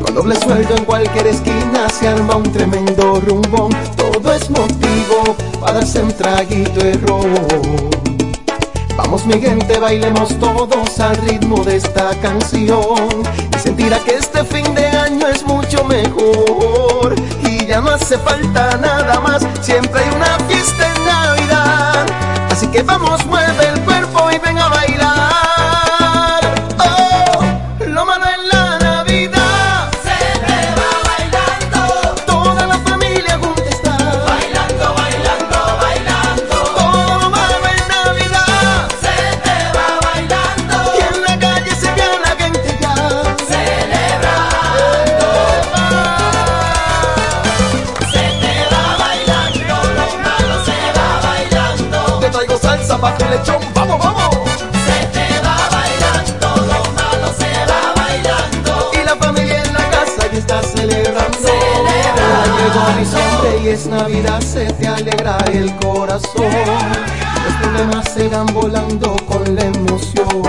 Con doble sueldo en cualquier esquina se arma un tremendo rumbón. Todo es motivo para darse un traguito de ron. Vamos mi gente, bailemos todos al ritmo de esta canción. Y sentirá que este fin de año es mucho mejor. Y ya no hace falta nada más, siempre hay una fiesta en Navidad, así que vamos, mueve es Navidad, se te alegra el corazón. Los problemas se volando con la emoción.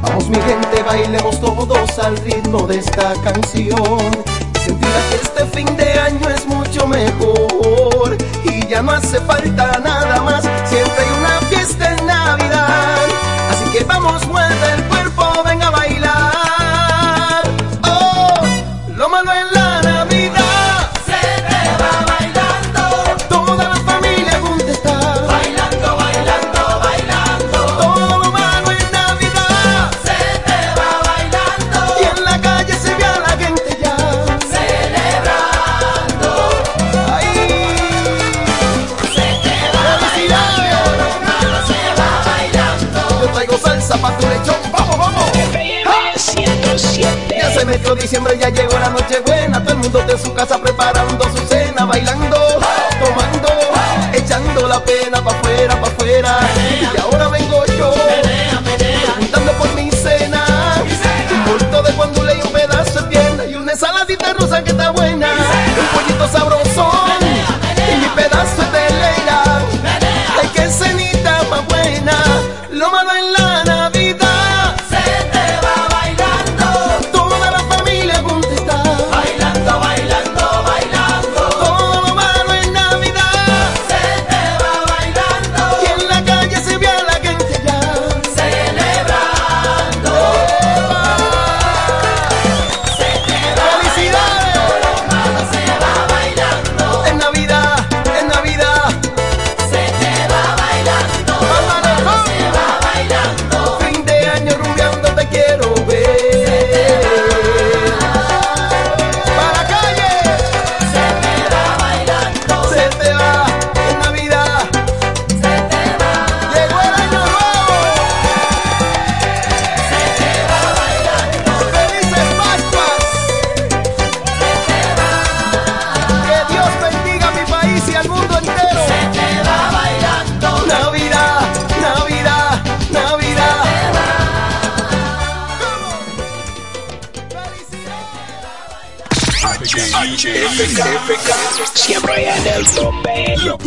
Vamos mi gente, bailemos todos al ritmo de esta canción. Y sentirá que este fin de año es mucho mejor. Y ya no hace falta nada más, siempre hay una fiesta en Navidad. Así que vamos, mueve el 4 de diciembre ya llegó la noche buena, todo el mundo de su casa preparando su cena, bailando, tomando, echando la pena pa' afuera, pa' afuera.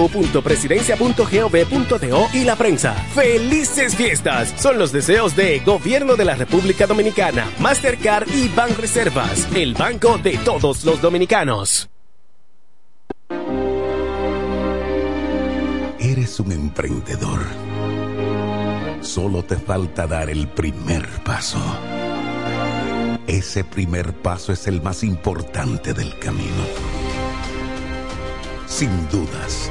www.presidencia.gov.do y la prensa. ¡Felices fiestas! Son los deseos de Gobierno de la República Dominicana, Mastercard y Banreservas, el banco de todos los dominicanos. Eres un emprendedor. Solo te falta dar el primer paso. Ese primer paso es el más importante del camino. Sin dudas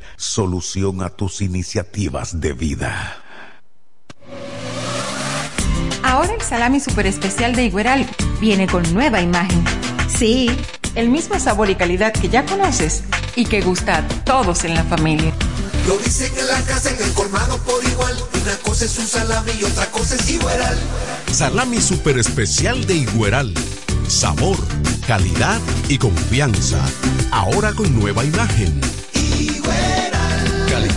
solución a tus iniciativas de vida. Ahora el salami super especial de Igueral viene con nueva imagen. Sí, el mismo sabor y calidad que ya conoces y que gusta a todos en la familia. Lo dicen en la casa, en el colmado por igual. Una cosa es un salami y otra cosa es Igueral. Salami super especial de Igueral. Sabor, calidad y confianza. Ahora con nueva imagen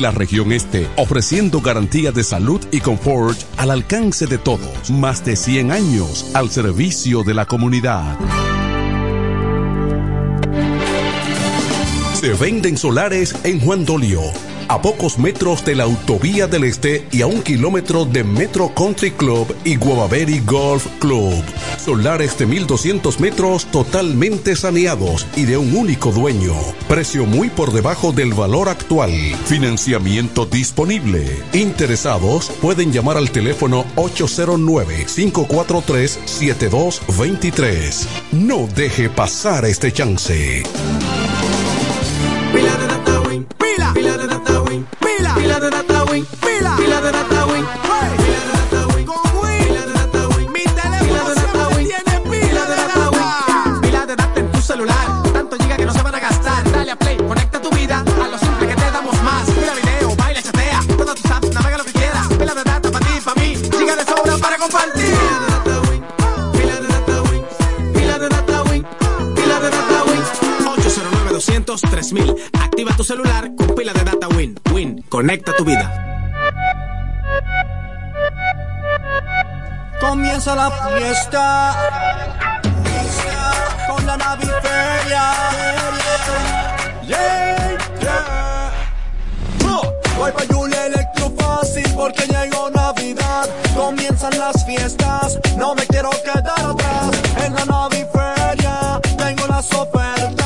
la región este, ofreciendo garantía de salud y confort al alcance de todos. Más de 100 años al servicio de la comunidad. Se venden solares en Juan Dolio, a pocos metros de la Autovía del Este y a un kilómetro de Metro Country Club y Guavaberi Golf Club. Solares de 1200 metros totalmente saneados y de un único dueño. Precio muy por debajo del valor actual. Financiamiento disponible. Interesados pueden llamar al teléfono 809-543-7223. No deje pasar este chance. 809 200 3000 Activa tu celular con pila de data Win. Win, conecta tu vida. Comienza la fiesta con la naviferia. Yeah, yeah. Voy pa' Julia Electrofácil porque llegó Navidad. Comienzan las fiestas, no me quiero quedar atrás. En la Naviferia tengo las ofertas,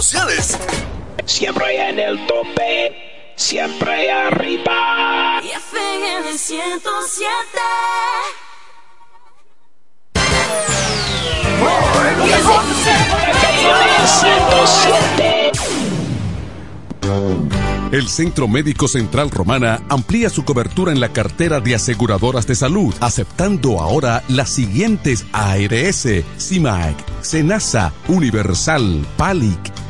Siempre en el tope, siempre arriba. Y FM 107. El Centro Médico Central Romana amplía su cobertura en la cartera de aseguradoras de salud, aceptando ahora las siguientes ARS, CIMAC, SENASA, Universal, PALIC,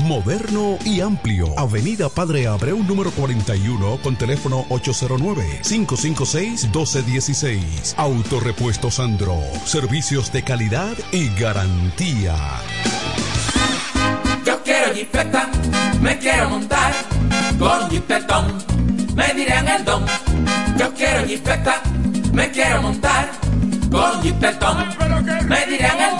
Moderno y amplio. Avenida Padre Abreu número 41 con teléfono 809-556-1216. Autorepuesto Sandro. Servicios de calidad y garantía. Yo quiero jipeta, me quiero montar con jipetón, me dirán el don. Yo quiero jipeta, me quiero montar con jipetón, me dirán el don.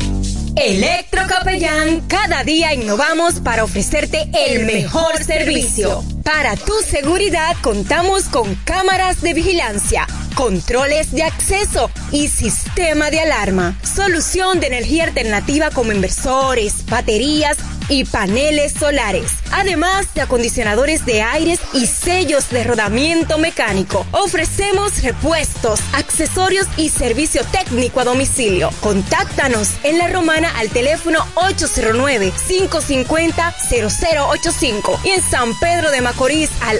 Electrocapellán, cada día innovamos para ofrecerte el mejor servicio. Para tu seguridad contamos con cámaras de vigilancia, controles de acceso y sistema de alarma. Solución de energía alternativa como inversores, baterías y paneles solares. Además de acondicionadores de aires y sellos de rodamiento mecánico. Ofrecemos repuestos, accesorios y servicio técnico a domicilio. Contáctanos en La Romana al teléfono 809-550-0085 y en San Pedro de Macorís al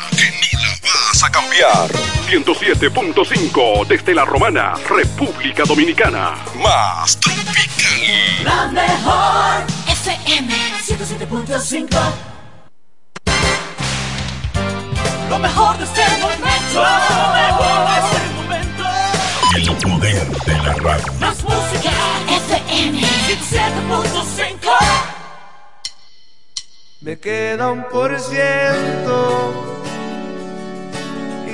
vas a cambiar. 107.5 desde la Romana, República Dominicana. Más tropical. La mejor FM 107.5. Lo mejor de este momento. Lo mejor de este momento. El poder de la radio. Más música. FM 107.5. Me queda un por ciento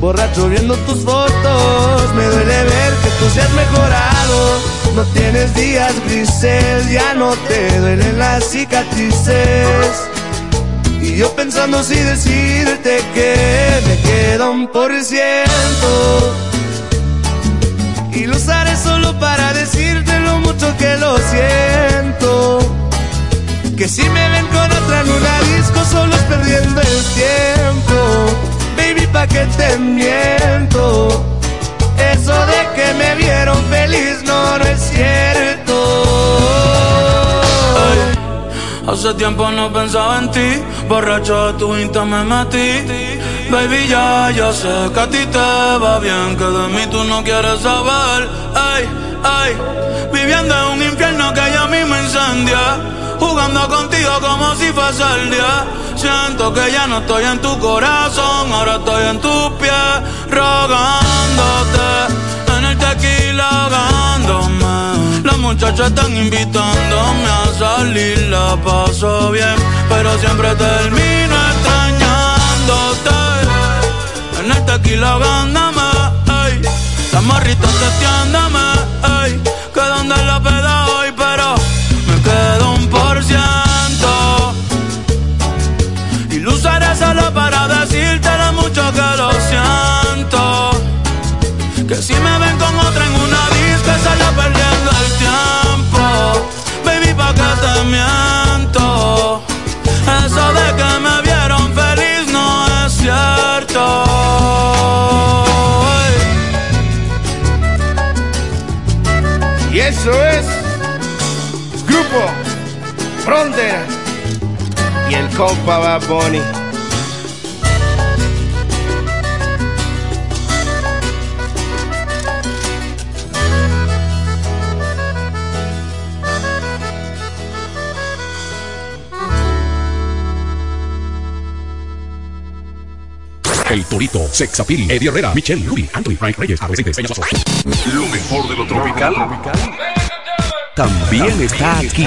Borracho viendo tus fotos, me duele ver que tú seas mejorado. No tienes días grises, ya no te duelen las cicatrices. Y yo pensando si decirte que me queda un por ciento. Y lo usaré solo para decirte lo mucho que lo siento. Que si me ven con otra en disco, solo es perdiendo el tiempo. Que te miento. Eso de que me vieron feliz no, no es cierto. Hace tiempo no pensaba en ti, borracho de tu insta me metí. Baby, ya, ya sé que a ti te va bien, que de mí tú no quieres saber. Ay, ay, viviendo en un infierno que mí me incendia. Jugando contigo como si fuese el día. Siento que ya no estoy en tu corazón, ahora estoy en tus pies, rogándote. En el tequila ahogándome. Las muchachas están invitándome a salir, la paso bien, pero siempre termino extrañándote. En el tequila ahogándome. Las morritas testeándome, ey. Que donde la peda eso es Grupo Frontera y el compa Bad Bunny. El Torito, Sexapil, Eddie Herrera, Michelle, Ruby, Anthony, Frank Reyes, Arrecentes, Peña. Lo mejor de lo tropical. También está aquí.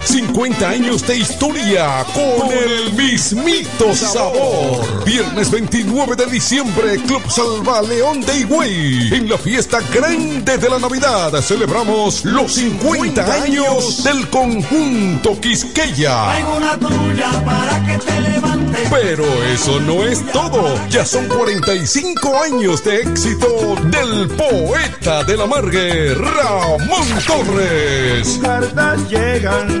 50 años de historia con el mismito sabor. Viernes 29 de diciembre, Club Salva León de Higüey. En la fiesta grande de la Navidad celebramos los 50 años del conjunto Quisqueya. Traigo una tuya para que te levantes. Pero eso no es todo. Ya son 45 años de éxito del poeta de la Margue, Ramón Torres. Cartas llegan.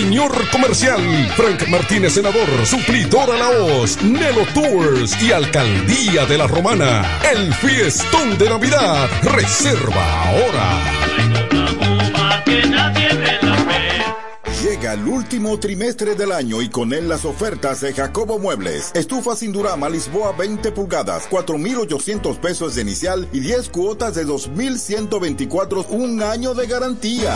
Ruiseñor Comercial. Frank Martínez, senador, suplidora La Hoz, Nelo Tours y Alcaldía de la Romana. El fiestón de Navidad. Reserva ahora. Llega el último trimestre del año y con él las ofertas de Jacobo Muebles. Estufa sin Durama Lisboa 20 pulgadas, 4,800 pesos de inicial y 10 cuotas de 2,124, un año de garantía.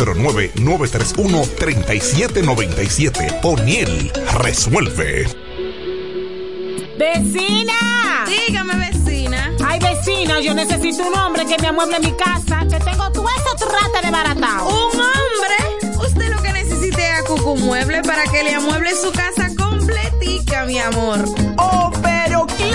809-931-3797. O'Neill resuelve. ¡Vecina! Dígame, vecina. Ay, vecina, yo necesito un hombre que me amueble mi casa, que tengo todo eso trata de baratado. ¿Un hombre? Usted lo que necesite es a Cucu Mueble para que le amueble su casa completica, mi amor. Oh,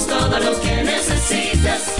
tenemos todo lo que necesitas.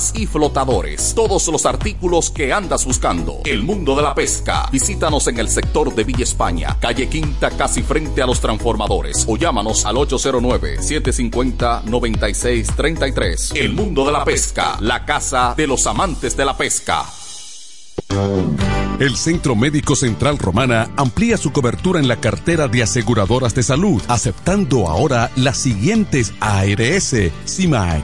y flotadores. Todos los artículos que andas buscando. El mundo de la pesca. Visítanos en el sector de Villa España, calle Quinta, casi frente a los transformadores. O llámanos al 809-750-9633. El mundo de la pesca. La casa de los amantes de la pesca. El Centro Médico Central Romana amplía su cobertura en la cartera de aseguradoras de salud, aceptando ahora las siguientes ARS, CIMAC,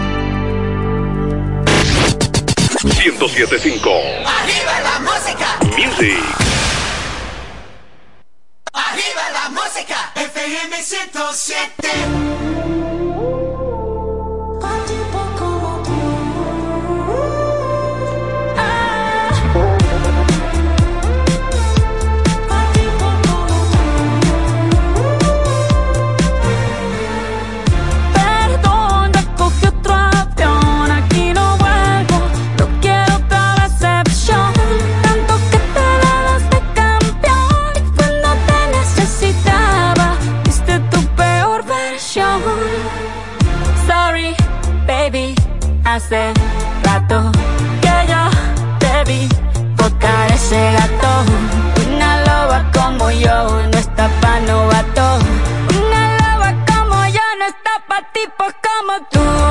1075 Arriba la música. Music. Arriba la música. FM 107. Sorry, baby, hace rato que yo te vi tocar ese gato. Una loba como yo no está pa' novato. Una loba como yo no está pa' tipos como tú.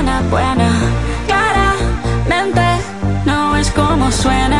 persona buena. Claramente no es como suena.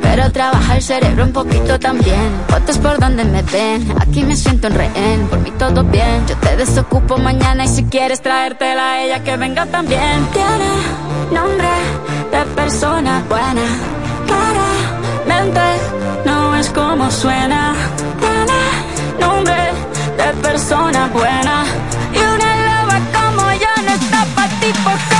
Pero trabaja el cerebro un poquito también. Fotos por donde me ven. Aquí me siento en rehén. Por mí todo bien. Yo te desocupo mañana y si quieres traértela a ella que venga también. Tiene nombre de persona buena. Claramente no es como suena. Tiene nombre de persona buena. Y una loba como yo no está pa' tipos como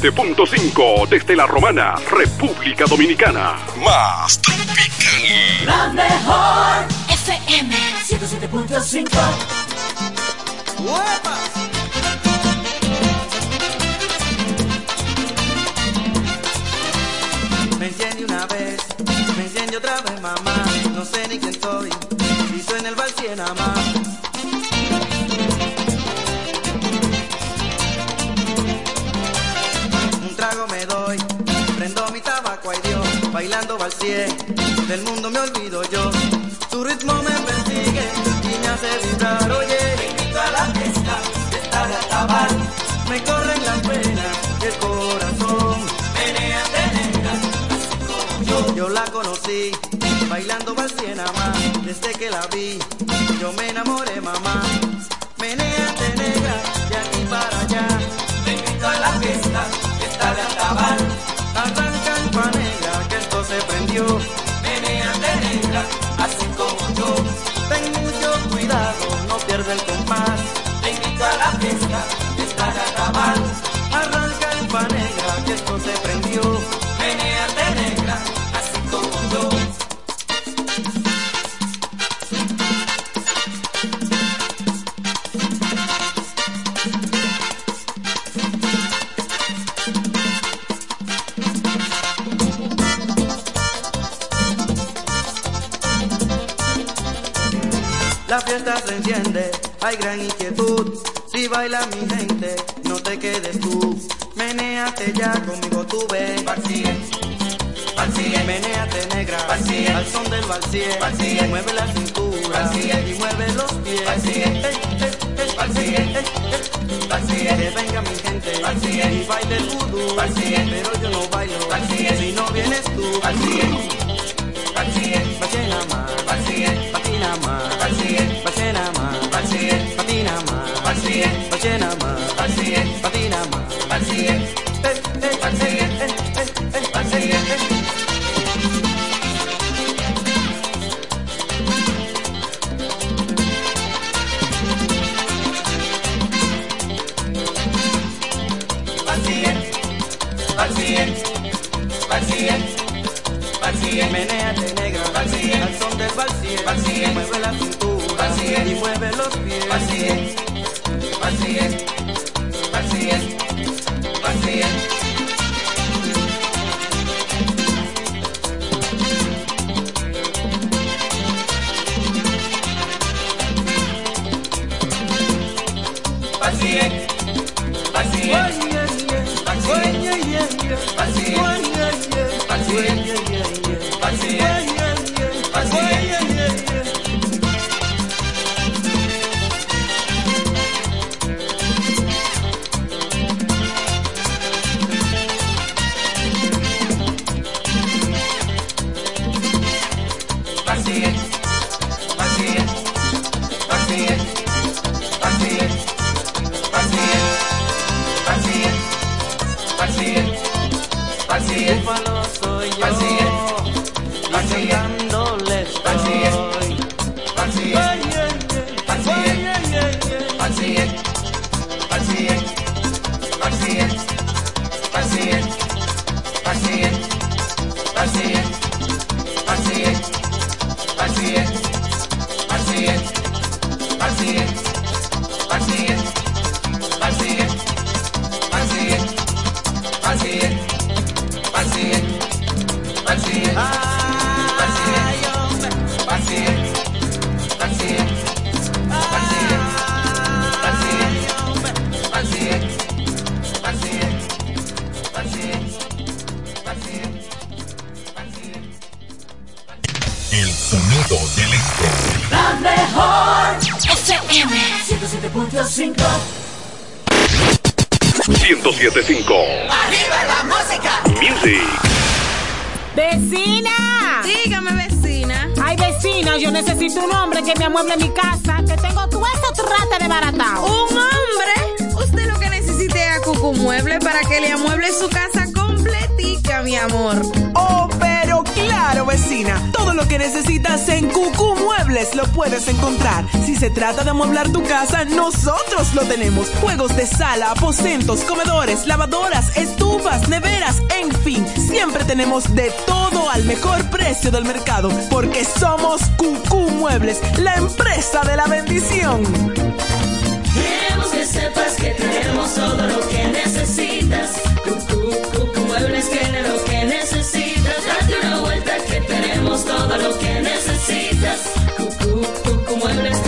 107.5 desde la Romana, República Dominicana. Más tropical. La mejor FM 107.5. Me enciende una vez, me enciende otra vez, mamá. No sé ni quién soy, del mundo me olvido yo. No pierda el compás. Del valsier. Mueve trata de amueblar tu casa, nosotros lo tenemos. Juegos de sala, aposentos, comedores, lavadoras, estufas, neveras, en fin. Siempre tenemos de todo al mejor precio del mercado. Porque somos Cucú Muebles, la empresa de la bendición. Queremos que sepas que tenemos todo lo que necesitas. Cucu Muebles tiene lo que necesitas. Date una vuelta que tenemos todo lo que necesitas. Cucu, Cucu Muebles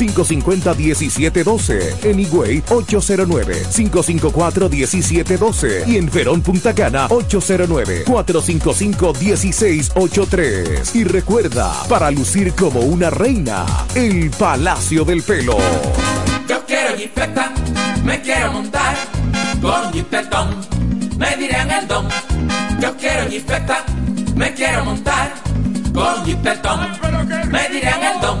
809-550-1712, en Higüey 809-554-1712 y en Verón Punta Cana 809-455-1683. Y recuerda, para lucir como una reina, el Palacio del Pelo. Yo quiero jipeta, me quiero montar con jipetón, me dirán el don. Yo quiero jipeta, me quiero montar con jipetón, me dirán el don.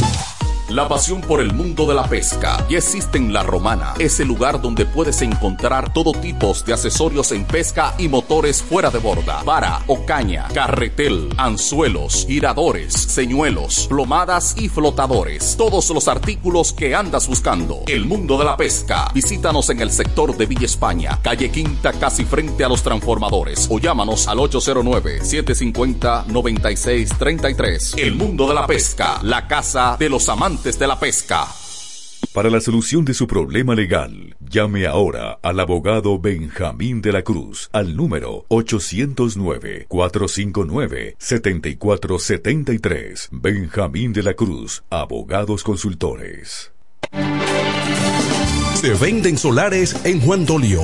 La pasión por el mundo de la pesca ya existe en La Romana. Es el lugar donde puedes encontrar todo tipo de accesorios en pesca y motores fuera de borda. Para o caña, carretel, anzuelos, giradores, señuelos, plomadas y flotadores. Todos los artículos que andas buscando. El mundo de la pesca. Visítanos en el sector de Villa España, calle Quinta, casi frente a los transformadores. O llámanos al 809-750-9633. El mundo de la pesca. La casa de los amantes de la pesca. Para la solución de su problema legal, llame ahora al abogado Benjamín de la Cruz al número 809-459-7473. Benjamín de la Cruz, abogados consultores. Se venden solares en Juan Dolio,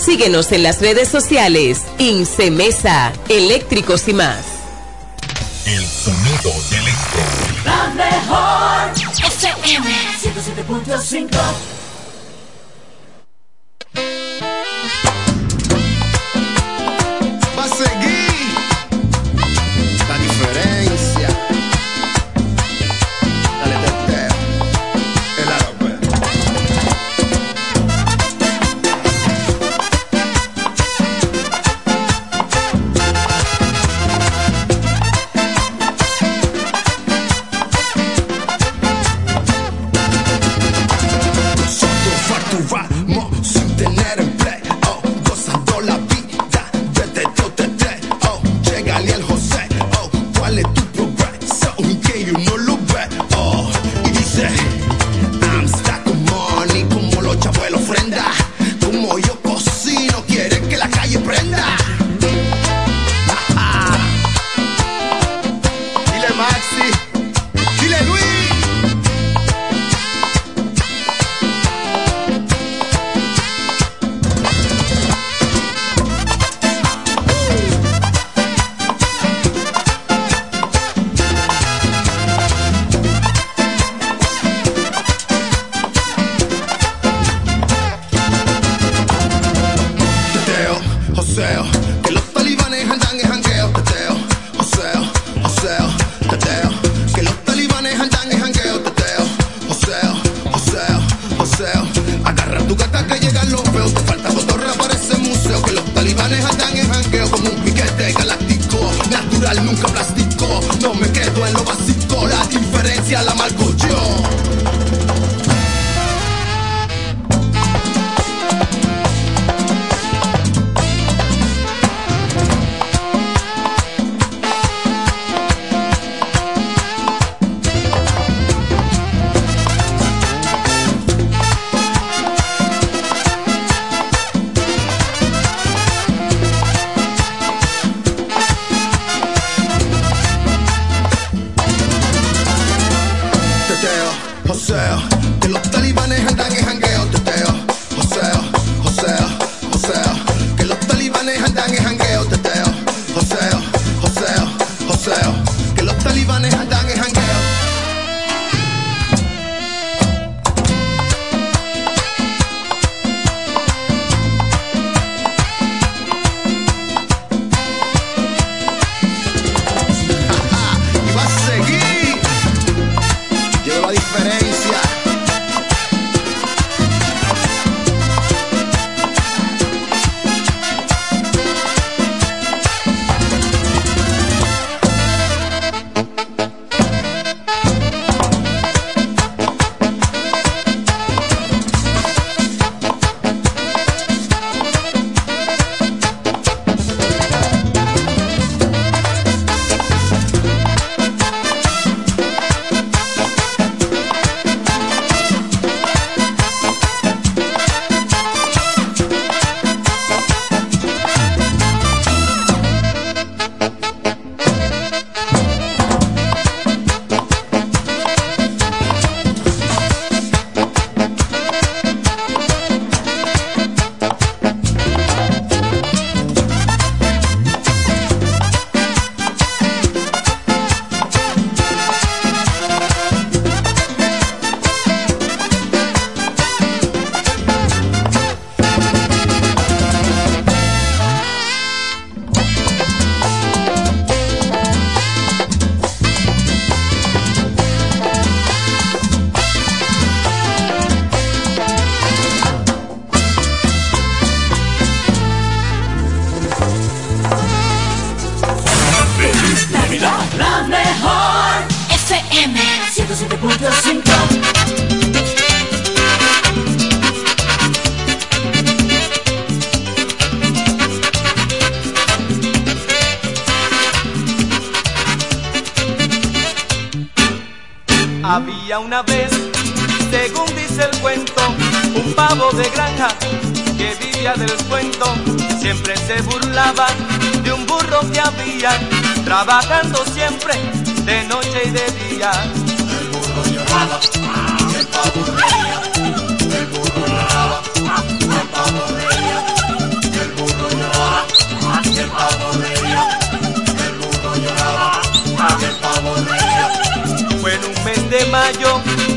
Síguenos en las redes sociales. Incemesa, eléctricos y más. El sonido del electro. La mejor FM 107.5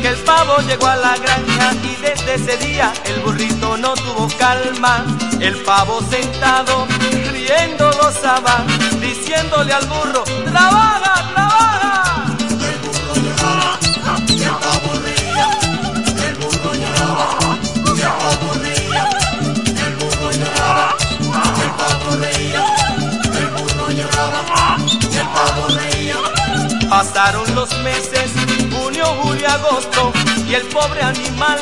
que el pavo llegó a la granja y desde ese día el burrito no tuvo calma. El pavo sentado, riendo gozaba, diciéndole al burro, ¡trabaja, trabaja! El burro lloraba, el pavo reía. El burro lloraba, el pavo reía. El burro lloraba, el pavo reía. El burro lloraba, el pavo reía. Pasaron los meses, junio, julio, agosto, y el pobre animal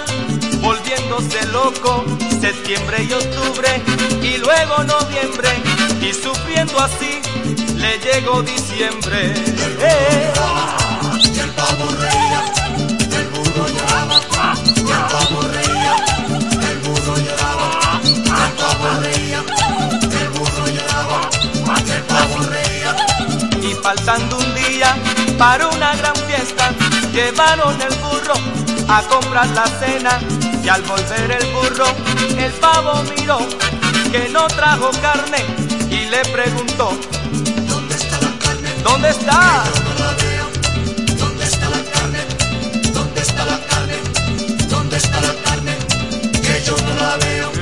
volviéndose loco, septiembre y octubre, y luego noviembre, y sufriendo así, le llegó diciembre. Eh. el pavo reía, el burro lloraba, el pavo reía, el burro lloraba, el pavo reía, el burro lloraba, el pavo reía. Y faltando un día para una gran fiesta, llevaron el burro a comprar la cena. Y al volver el burro, el pavo miró que no trajo carne y le preguntó: ¿Dónde está la carne? ¿Dónde está? ¿Dónde está la carne? ¿Dónde está la carne? ¿Dónde está la carne? Que yo no la veo.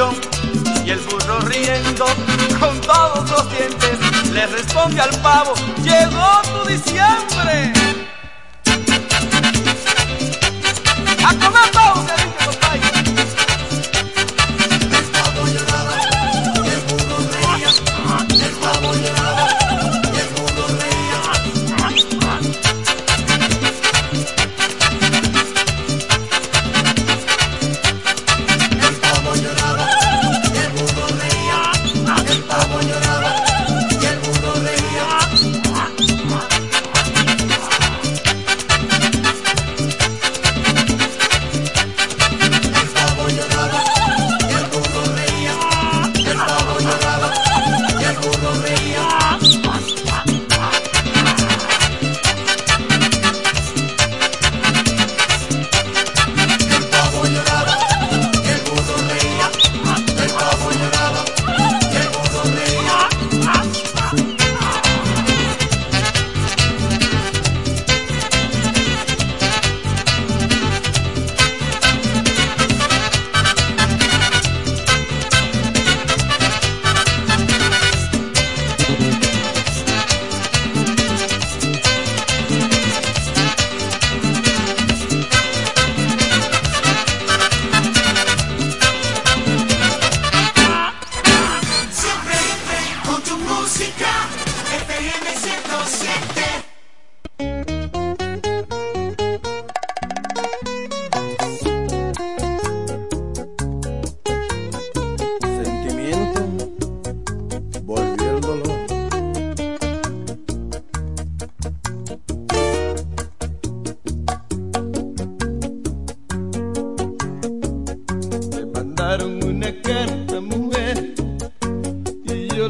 Y el burro riendo con todos los dientes le responde al pavo, llegó tu diciembre. ¡A comer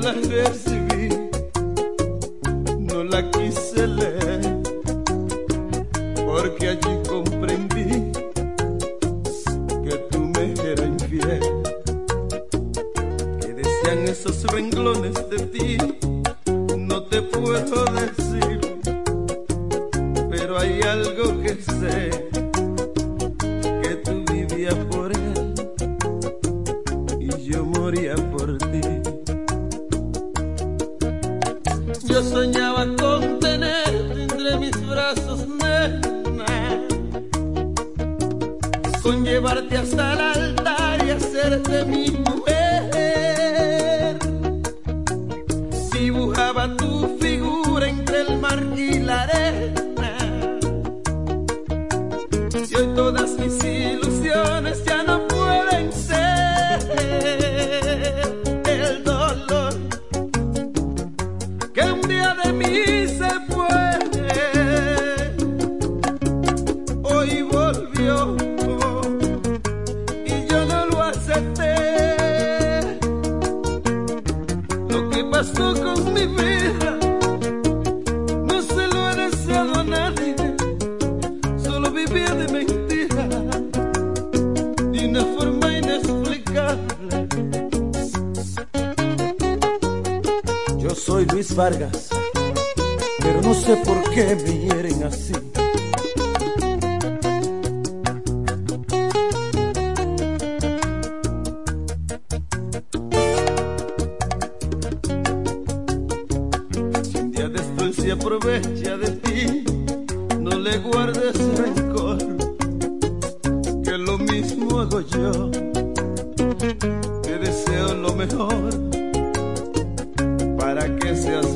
la recibí, no la quise leer.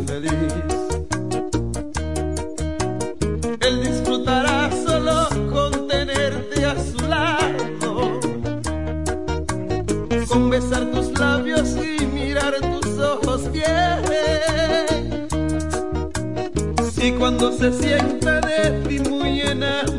feliz. Él disfrutará solo con tenerte a su lado, con besar tus labios y mirar tus ojos bien. Y cuando se sienta de ti muy enamorado,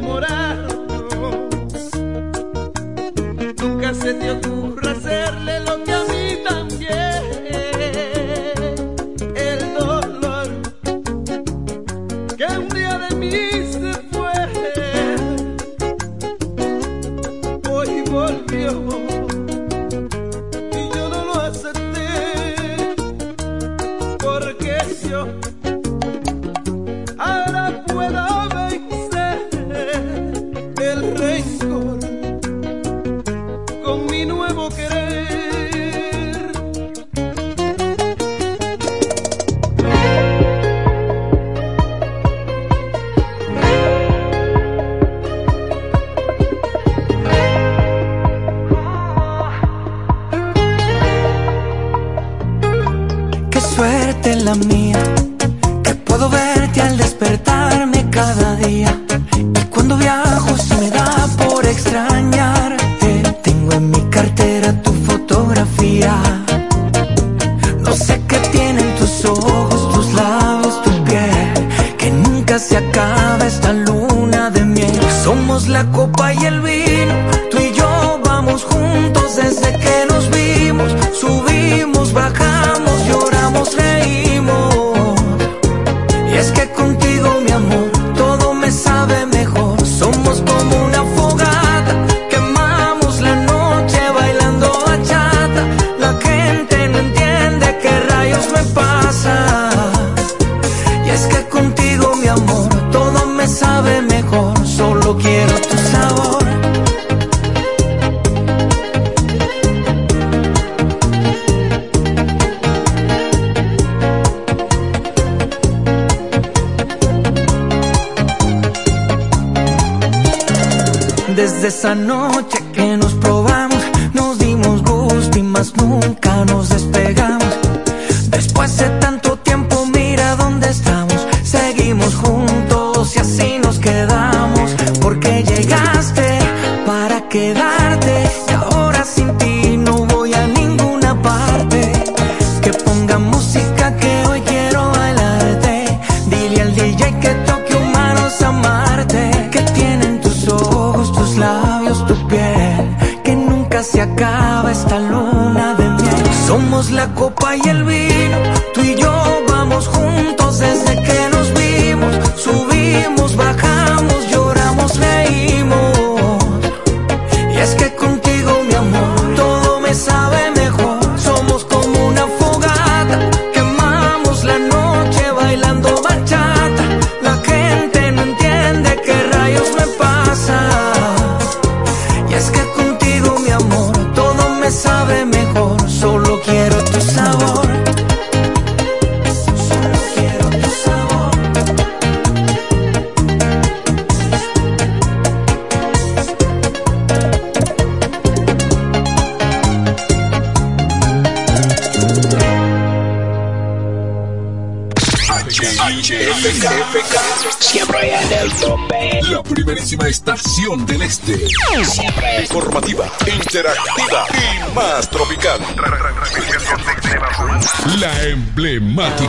esa noche.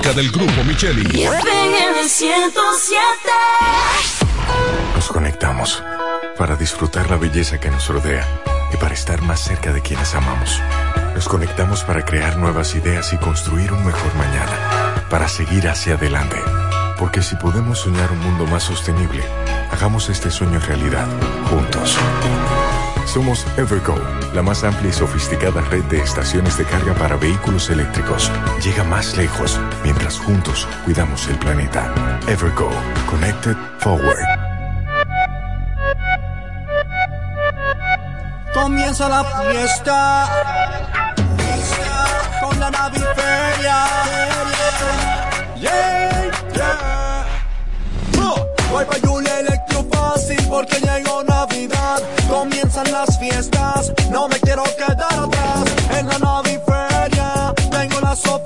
Emblemática del grupo Micheli. en el 107. Nos conectamos para disfrutar la belleza que nos rodea y para estar más cerca de quienes amamos. Nos conectamos para crear nuevas ideas y construir un mejor mañana, para seguir hacia adelante. Porque si podemos soñar un mundo más sostenible, hagamos este sueño realidad, juntos. Somos Evergo, la más amplia y sofisticada red de estaciones de carga para vehículos eléctricos. Llega más lejos mientras juntos cuidamos el planeta. Evergo, Connected Forward. Comienza la fiesta con la naviferia. Yeah, yeah. Voy pa' Julia Electro fácil porque llegó Navidad. Comienzan las fiestas, no me quiero quedar atrás. En la naviferia tengo las ofertas.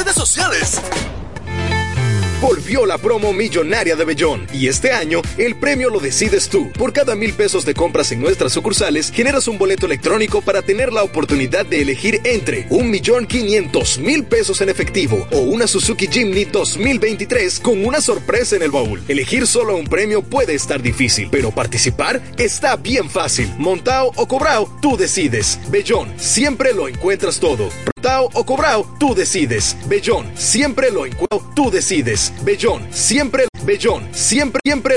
sociales. Volvió la promo millonaria de Bellón y este año el premio lo decides tú. Por cada mil pesos de compras en nuestras sucursales generas un boleto electrónico para tener la oportunidad de elegir entre un millón quinientos mil pesos en efectivo o una Suzuki Jimny 2023 con una sorpresa en el baúl. Elegir solo un premio puede estar difícil, pero participar está bien fácil. Montao o cobrao, tú decides. Bellón, siempre lo encuentras todo. Montao o cobrao, tú decides. Bellón, siempre lo encuentras, tú decides. Bellón, siempre, Bellón, siempre, siempre